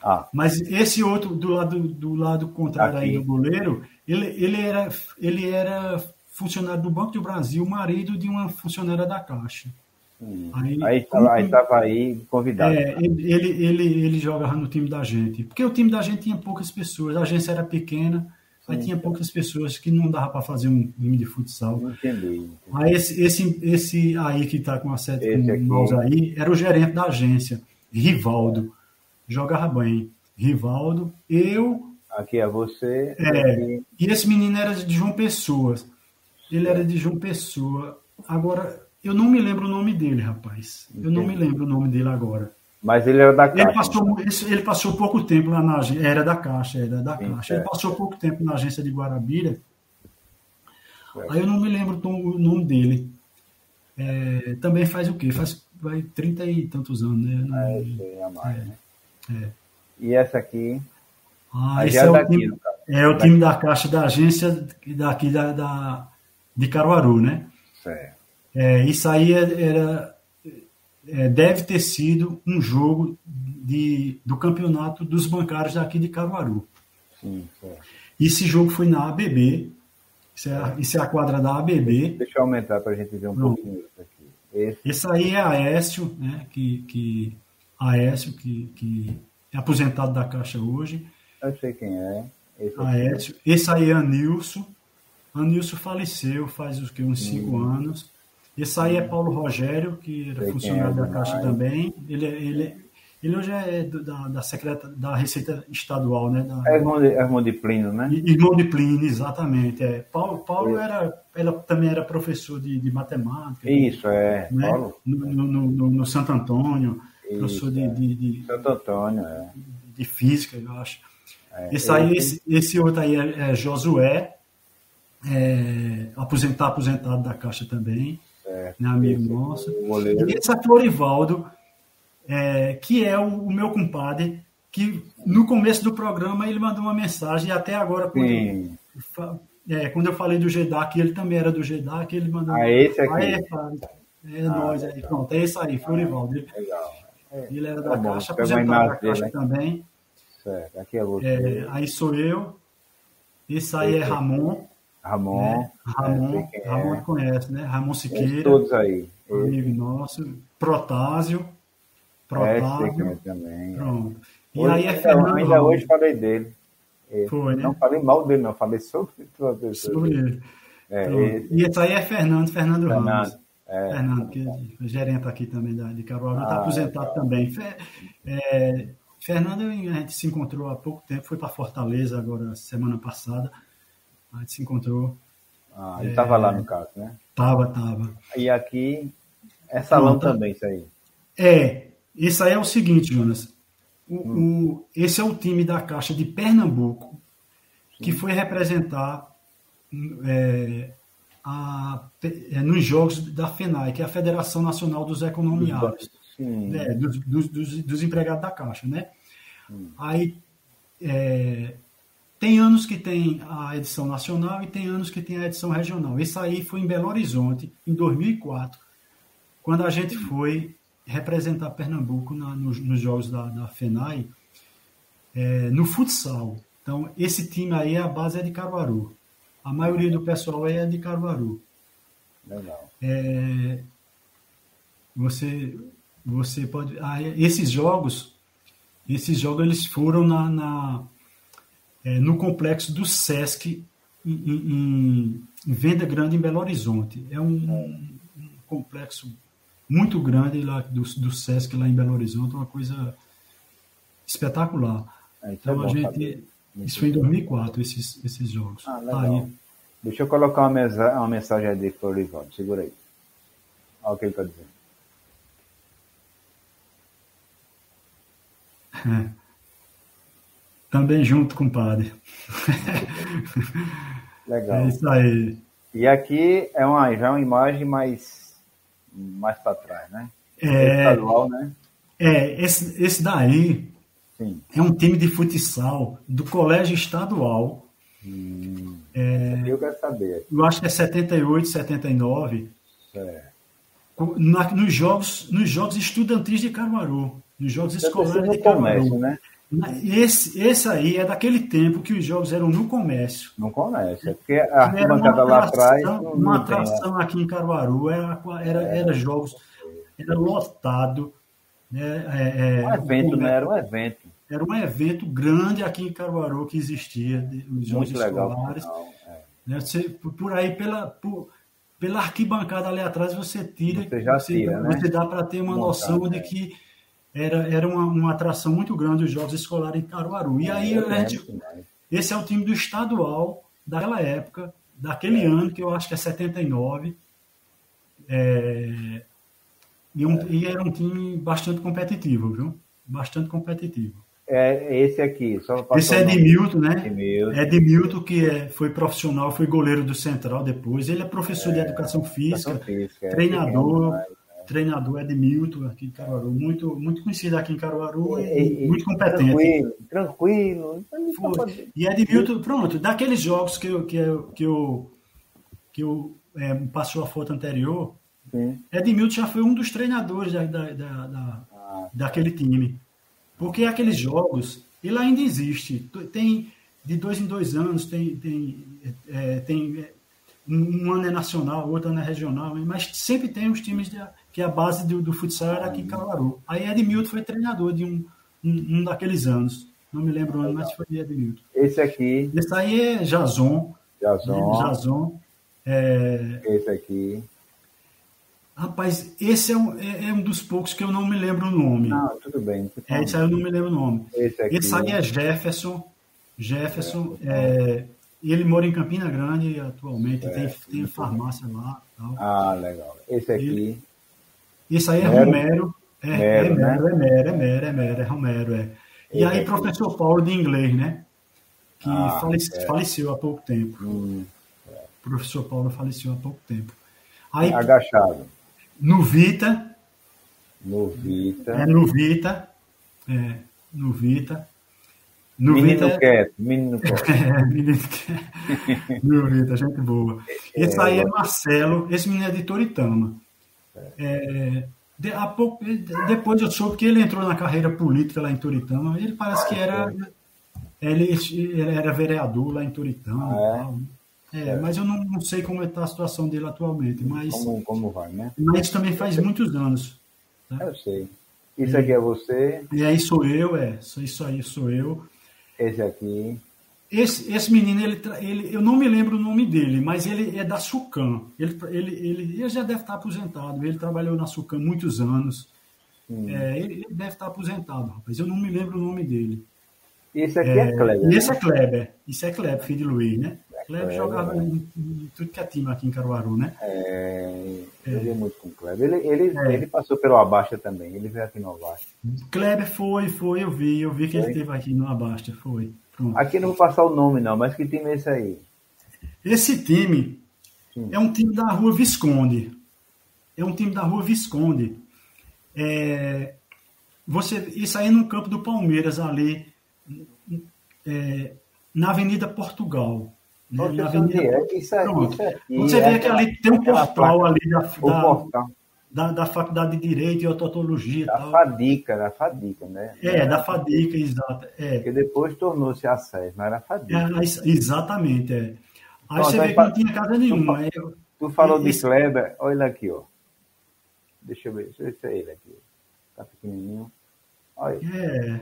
Ah. Mas esse outro do lado, do lado contrário aqui. aí do goleiro, ele, ele, era, ele era funcionário do Banco do Brasil, marido de uma funcionária da Caixa. Hum. Aí estava aí convidado. É, ele, ele, ele, ele jogava no time da gente. Porque o time da gente tinha poucas pessoas, a agência era pequena. Aí tinha poucas pessoas que não dava para fazer um time de futsal. Entendi. entendi. Aí esse, esse, esse aí que está com a sete com aí era o gerente da agência, Rivaldo. Jogava bem. Rivaldo, eu. Aqui é você. É, aqui... E esse menino era de João Pessoa. Ele era de João Pessoa. Agora, eu não me lembro o nome dele, rapaz. Entendi. Eu não me lembro o nome dele agora. Mas ele era da Caixa. Ele passou, ele passou pouco tempo lá na agência. Era da Caixa, era da Sim, Caixa. Ele passou pouco tempo na agência de Guarabira. Aí eu não me lembro o nome dele. É, também faz o quê? Faz vai 30 e tantos anos, né? Não, é, sei, a mais, é, né? é. E essa aqui? Ah, esse é, é, o daqui, time, é o time da Caixa da agência daqui da, da, de Caruaru, né? Certo. É, isso aí era é, deve ter sido um jogo de, do campeonato dos bancários daqui de Caruaru. Sim, Esse jogo foi na ABB, isso é, a, isso é a quadra da ABB. Deixa eu aumentar para a gente ver um Pronto. pouquinho isso aqui. Esse... Esse aí é Aécio, né, que, que, Aécio, que, que é aposentado da Caixa hoje. Eu sei quem é. Esse, Aécio. Esse aí é Anilson. Anilson faleceu faz uns cinco hum. anos. Esse aí é Paulo Rogério, que era funcionário é, da Caixa mais. também. Ele, ele, ele hoje é da, da, secreta, da Receita Estadual, né? Da, é irmão de, é irmão de Plínio, né? Irmão de Plínio, exatamente. É. Paulo, Paulo era, ela também era professor de, de matemática. Isso, é. Né? Paulo. No, no, no, no Santo Antônio, Isso, professor de, é. de, de, Santo Antônio, é. De física, eu acho. É, esse, aí, esse, esse outro aí é, é Josué, é, aposentar aposentado da Caixa também é, né, amigo nosso. E esse é Florivaldo, é, que é o, o, meu compadre, que no começo do programa ele mandou uma mensagem e até agora, quando, é, quando eu falei do GEDAC, ele também era do GEDAC, ele mandou. Ah, esse aqui. é, é ah, nós aí, pronto, é esse aí, Florivaldo. Legal. É, ele era da tá Caixa, aposentado da Caixa dele, também. Certo, aqui é outro. É, aí sou eu. Esse aí é Ramon. Ramon. Né? Ramon, é, Ramon é. conhece, né? Ramon Siqueira. todos aí. Amigo nosso. Protásio. Protásio. É, também. Pronto. E hoje, aí é Fernando Ainda Ramos. hoje falei dele. Foi, né? Não falei mal dele, não. Falei sobre, sobre ele. É, e esse aí é Fernando, Fernando, Fernando Ramos. É. Fernando, que é gerente aqui também da, de Caruaru, está ah, aposentado também. É, Fernando, a gente se encontrou há pouco tempo, foi para Fortaleza agora, semana passada. A gente se encontrou. Ah, ele estava é, lá no caso, né? Tava, tava. E aqui é salão Pronto. também, isso aí. É, isso aí é o seguinte, Jonas. O, hum. o, esse é o time da Caixa de Pernambuco Sim. que foi representar é, a, é, nos jogos da FENAI, que é a Federação Nacional dos Economiários, né, dos, dos, dos, dos, empregados da Caixa. Né? Hum. Aí é, tem anos que tem a edição nacional e tem anos que tem a edição regional. Esse aí foi em Belo Horizonte, em 2004, quando a gente foi representar Pernambuco na, nos, nos, jogos da, da FENAI é, no futsal. Então, esse time aí, a base é de Caruaru. A maioria do pessoal aí é de Caruaru. Legal. É, você, você pode. Ah, esses jogos, esses jogos eles foram na, na é, no complexo do Sesc em, em, em, Venda Grande em Belo Horizonte. É um, um complexo muito grande lá do, do Sesc lá em Belo Horizonte, uma coisa espetacular. É, então, então a gente. Isso foi em 2004, esses, esses jogos. Ah, legal. Aí, Deixa eu colocar uma, mesa, uma mensagem aí de Florivaldo. Segura aí. Olha o que ele está dizendo. É. Também junto, compadre. Legal. É isso aí. E aqui é uma, já é uma imagem mais, mais para trás, né? É, estadual, né? É, esse, esse daí Sim. é um time de futsal do colégio estadual Hum, é, eu quero saber. Eu acho que é 78, 79. É. Na, nos, jogos, nos jogos estudantis de Caruaru. Nos jogos escolares de Caruaru. Comércio, né? Esse, esse aí é daquele tempo que os jogos eram no comércio. No comércio, é porque a arquibancada lá atrás. Uma atração tem, aqui em Caruaru era, era, é. era jogos, era lotado. Né? É, é, um evento, né? Era um evento era um evento grande aqui em Caruaru que existia, os jogos Muito escolares. Legal, é. né? você, por aí, pela, por, pela arquibancada ali atrás, você tira, você, já você, tira, você né? dá para ter uma noção de é. que era, era uma, uma, atração muito grande os jogos escolares em Caruaru. E é, aí, a gente, esse é o time do estadual daquela época, daquele é. ano, que eu acho que é 79. É, e, um, e era um time bastante competitivo, viu? Bastante competitivo. É esse aqui. Só esse é Edmilton, né? Edmilton. Edmilton, que é, foi profissional, foi goleiro do Central depois. Ele é professor é, de educação física, educação física é, treinador. É, treinador Edmilton aqui em Caruaru, muito, muito conhecido aqui em Caruaru e, e muito competente. Tranquilo, tranquilo. E Edmilton, pronto, daqueles jogos que eu, que eu, que eu, que eu é, passou a foto anterior, Sim. Edmilton já foi um dos treinadores da, da, da, da ah. daquele time. Porque aqueles jogos, ele ainda existe. Tem de dois em dois anos, tem, tem, é, tem é, um ano é nacional, outro ano é regional, mas sempre tem os times de, que a base do, do futsal era aqui em Caruaru. Aí Edmilton foi treinador de um, um, um, daqueles anos. Não me lembro o ano, mas foi Edmilton. Esse aqui. Esse aí é Jason. Jason. Jason. É... Esse aqui. Rapaz, esse é um, é, é um, dos poucos que eu não me lembro o nome. Não, tudo bem. É, esse aí eu não me lembro o nome. Esse, aqui, esse aí é Jefferson. Jefferson, é, ele mora em Campina Grande atualmente, é, tem, tem farmácia lá. Tal. Ah, legal. Esse aqui. Ele, esse aí é Mero. Romero. É, Mero, é, Mero, né? é Mero, é Mero, é Mero, é Romero, é. E aí, professor Paulo de inglês, né? Que ah, falece, é. faleceu há pouco tempo. Hum, o professor Paulo faleceu há pouco tempo. Aí, Agachado. No Vita. No Vita. É no Vita. É, no Vita. No menino Vita, quieto, menino (laughs) quieto. É, menino quieto. (laughs) No Vita, gente boa. Esse é, aí é Marcelo, esse menino é de Toritama. É, de, a pouco, depois eu soube que ele entrou na carreira política lá em Toritama. Ele parece que era. Ele, ele era vereador lá em Toritama. Ah, é? É, mas eu não, não sei como está a situação dele atualmente. Mas, como, como vai, né? Mas também faz muitos anos. Tá? Eu sei. Isso aqui é você? E aí sou eu, é. Isso aí sou eu. Esse aqui. Esse, esse menino, ele, ele, eu não me lembro o nome dele, mas ele é da Sucam. Ele, ele, ele, ele já deve estar aposentado. Ele trabalhou na Sucam muitos anos. Hum. É, ele deve estar aposentado, rapaz. Eu não me lembro o nome dele. Esse aqui é, é Kleber. Esse né? é Kleber. Isso é Kleber, filho de Luiz, né? É Kleber jogava em, em, tudo que é time aqui em Caruaru, né? É, eu é. muito com o Kleber. Ele, ele, é. ele passou pelo Abasta também. Ele veio aqui no Abasta. Kleber foi, foi, eu vi. Eu vi que foi? ele esteve aqui no Abasta, foi. Pronto. Aqui não vou passar o nome, não, mas que time é esse aí? Esse time Sim. é um time da Rua Visconde. É um time da Rua Visconde. É, você, isso aí no campo do Palmeiras, ali, é, na Avenida Portugal. Né? Na Avenida... É, isso, isso aqui, você vê que ali tem um portal ali da, da, da, da Faculdade de Direito e Odontologia. Da tal. FADICA, da FADICA, né? É, da FADICA, exato. É. Porque depois tornou-se a SES, não era FADICA. É, exatamente, é. Aí você vê que não tinha casa nenhuma. Tu, tu falou de Kleber, olha aqui, ó. Deixa eu ver, deixa eu ver se é ele aqui. Tá pequenininho. Olha. É.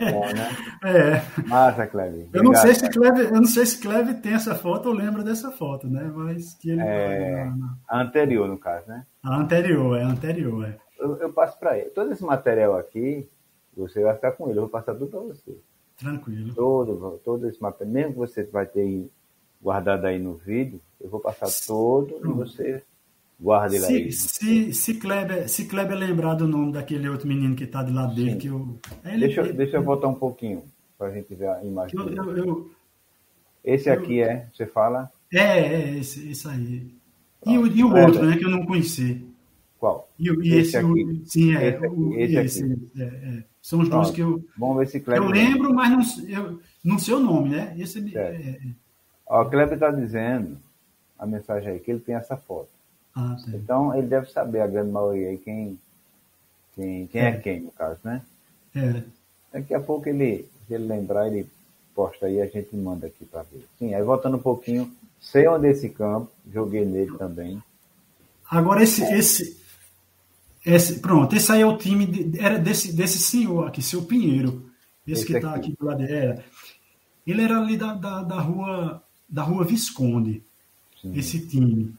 É, né? é. Massa, Cleve. Eu não sei se Cleve, eu não sei se Cleve tem essa foto ou lembra dessa foto, né? Mas que ele é... A anterior, no caso, né? A anterior, é a anterior, é. Eu, eu passo para ele. Todo esse material aqui, você vai ficar com ele. Eu vou passar tudo para você. Tranquilo. Todo, todo esse material, mesmo que você vai ter guardado aí no vídeo, eu vou passar todo e você Guarde se, aí. Se, se, Kleber, se Kleber lembrar do nome daquele outro menino que está de lado dele, Sim. que eu. Ele, deixa, ele, deixa eu voltar um pouquinho para a gente ver a imagem. Eu, eu, eu, esse aqui é, você fala? É, é, esse, esse aí. E, o, e o outro, né, que eu não conheci. Qual? E, e esse, esse, aqui. O, sim, é. Esse, o, esse, esse aqui. É, é. São os dois que eu. Vamos ver se Kleber. Eu lembro, mas não, eu, não sei o nome, né? Esse é, é, Ó, o Kleber está dizendo, a mensagem aí, que ele tem essa foto. Ah, então ele deve saber a grande maioria aí quem, quem, quem é. é. quem, no caso, né? É. Daqui a pouco ele, se ele lembrar, ele posta aí, a gente manda aqui para ver. Sim, aí voltando um pouquinho, sei onde é esse campo, joguei nele também. Agora esse, esse, esse, pronto, esse aí é o time de, era desse, desse senhor aqui, seu Pinheiro, esse, esse que está aqui do lado era. Ele era ali da, da, da rua da rua Visconde, Sim. esse time.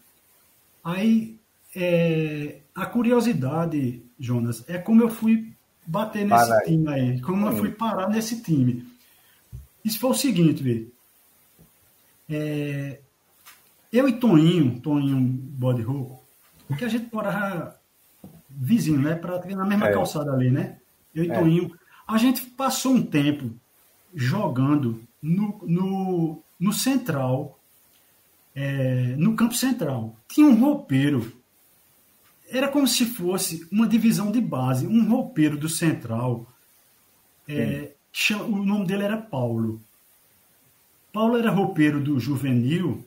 Aí, é, a curiosidade, Jonas, é como eu fui bater nesse Para time aí. aí, como eu fui parar nesse time. Isso foi o seguinte, vê. É, eu e Toninho, Toninho Bode Rouco, que a gente morava vizinho, né? Praticamente na mesma é. calçada ali, né? Eu e é. Toninho. A gente passou um tempo jogando no, no, no Central é, no campo central. Tinha um roupeiro. Era como se fosse uma divisão de base. Um roupeiro do central. É, o nome dele era Paulo. Paulo era roupeiro do juvenil,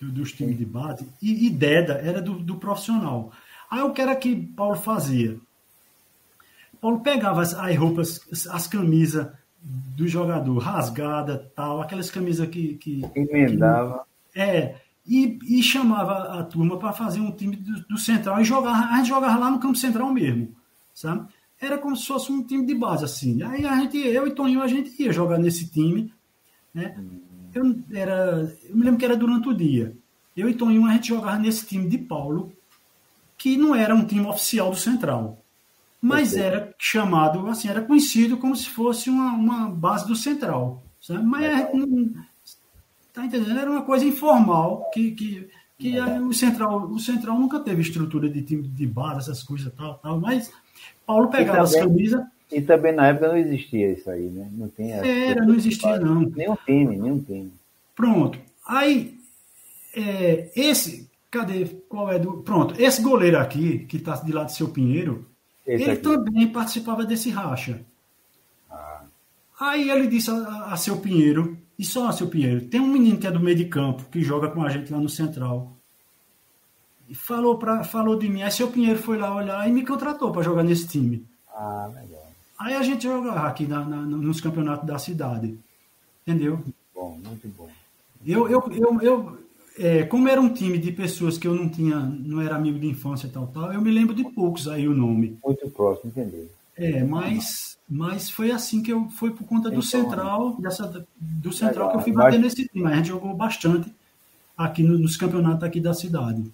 dos times de base, e, e Deda era do, do, profissional. Aí o que era que Paulo fazia? Paulo pegava as, as roupas, as camisas do jogador rasgada, tal, aquelas camisas que. que Emendava. É, e, e chamava a turma para fazer um time do, do, Central e jogava, a gente jogava lá no campo Central mesmo, sabe? Era como se fosse um time de base, assim. Aí a gente, eu e Toninho, a gente ia jogar nesse time, né? Eu, era, eu me lembro que era durante o dia. Eu e Toninho, a gente jogava nesse time de Paulo, que não era um time oficial do Central, mas era chamado, assim, era conhecido como se fosse uma, uma base do Central, sabe? Mas é, não, Tá entendendo? Era uma coisa informal que, que, que o, Central, o Central nunca teve estrutura de time de base, essas coisas tal, tal, mas Paulo pegava também, as camisas. E também na época não existia isso aí, né? Não tinha. Era, não existia, não. Nenhum time, nenhum time. Pronto. Aí, é, esse. Cadê? Qual é do. Pronto, esse goleiro aqui, que está de lado do seu Pinheiro, esse ele aqui. também participava desse racha. Aí ele disse a, a seu Pinheiro, e só seu Pinheiro, tem um menino que é do meio de campo, que joga com a gente lá no Central. E falou, pra, falou de mim, aí seu Pinheiro foi lá olhar e me contratou para jogar nesse time. Ah, legal. Aí a gente jogava aqui na, na, nos campeonatos da cidade. Entendeu? Bom, muito bom. Eu, eu, eu, eu é, como era um time de pessoas que eu não tinha, não era amigo de infância e tal, tal, eu me lembro de poucos aí o nome. Muito próximo, entendi. É, mas, mas foi assim que eu foi por conta do então, Central, dessa, do Central legal. que eu fui bater mas... nesse time. A gente jogou bastante aqui no, nos campeonatos aqui da cidade.